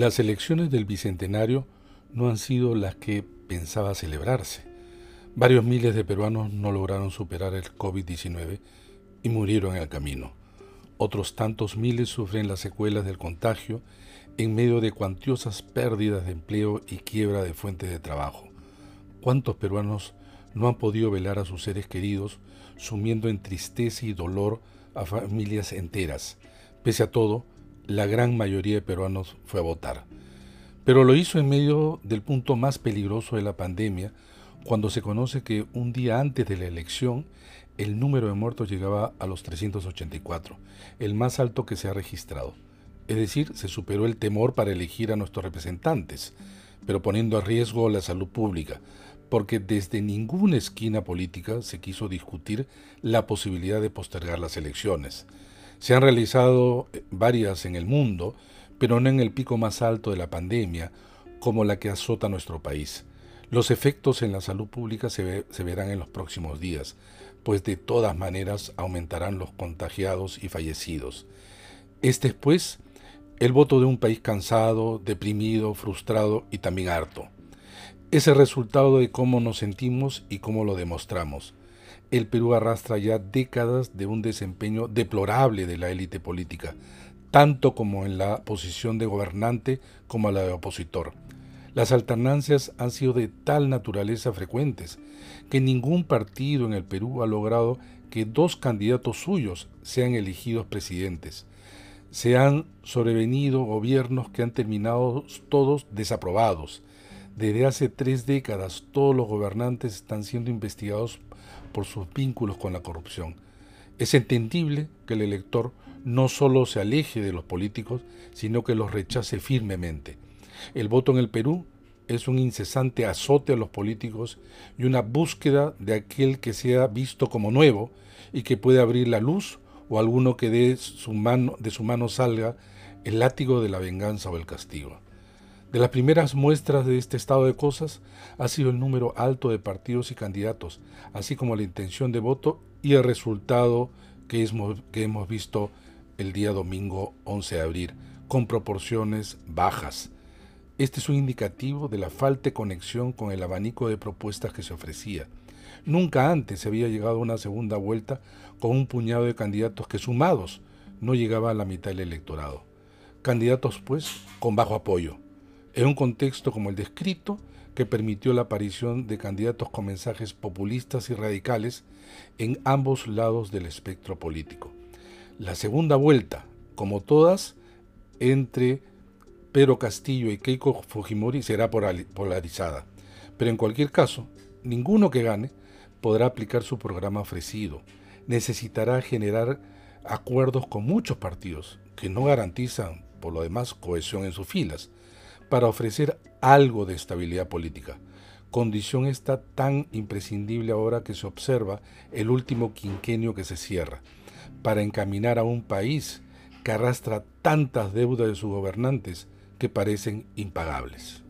Las elecciones del Bicentenario no han sido las que pensaba celebrarse. Varios miles de peruanos no lograron superar el COVID-19 y murieron en el camino. Otros tantos miles sufren las secuelas del contagio en medio de cuantiosas pérdidas de empleo y quiebra de fuentes de trabajo. ¿Cuántos peruanos no han podido velar a sus seres queridos, sumiendo en tristeza y dolor a familias enteras? Pese a todo, la gran mayoría de peruanos fue a votar. Pero lo hizo en medio del punto más peligroso de la pandemia, cuando se conoce que un día antes de la elección el número de muertos llegaba a los 384, el más alto que se ha registrado. Es decir, se superó el temor para elegir a nuestros representantes, pero poniendo a riesgo la salud pública, porque desde ninguna esquina política se quiso discutir la posibilidad de postergar las elecciones. Se han realizado eh, varias en el mundo, pero no en el pico más alto de la pandemia, como la que azota nuestro país. Los efectos en la salud pública se, verán en los próximos días, pues de todas maneras aumentarán los contagiados y fallecidos. Este es, pues, el voto de un país cansado, deprimido, frustrado y también harto. Es el resultado de cómo nos sentimos y cómo lo demostramos el Perú arrastra ya décadas de un desempeño deplorable de la élite política, tanto como en la posición de gobernante como la de opositor. Las alternancias han sido de tal naturaleza frecuentes que ningún partido en el Perú ha logrado que dos candidatos suyos sean elegidos presidentes. Se han sobrevenido gobiernos que han terminado todos desaprobados. Desde hace tres décadas todos los gobernantes están siendo investigados por sus vínculos con la corrupción. Es entendible que el elector no solo se aleje de los políticos, sino que los rechace firmemente. El voto en el Perú es un incesante azote a los políticos y una búsqueda de aquel que sea visto como nuevo y que puede abrir la luz o alguno que de su mano, de su mano salga el látigo de la venganza o el castigo. De las primeras muestras de este estado de cosas ha sido el número alto de partidos y candidatos, así como la intención de voto y el resultado que, hemos visto el día domingo 11 de abril, con proporciones bajas. Este es un indicativo de la falta de conexión con el abanico de propuestas que se ofrecía. Nunca antes se había llegado a una segunda vuelta con un puñado de candidatos que sumados no llegaba a la mitad del electorado. Candidatos, pues, con bajo apoyo en un contexto como el descrito, que permitió la aparición de candidatos con mensajes populistas y radicales en ambos lados del espectro político. La segunda vuelta, como todas, entre Pedro Castillo y Keiko Fujimori será polarizada, pero en cualquier caso, ninguno que gane podrá aplicar su programa ofrecido. Necesitará generar acuerdos con muchos partidos que no garantizan, por lo demás, cohesión en sus filas para ofrecer algo de estabilidad política, condición esta tan imprescindible ahora que se observa el último quinquenio que se cierra, para encaminar a un país que arrastra tantas deudas de sus gobernantes que parecen impagables.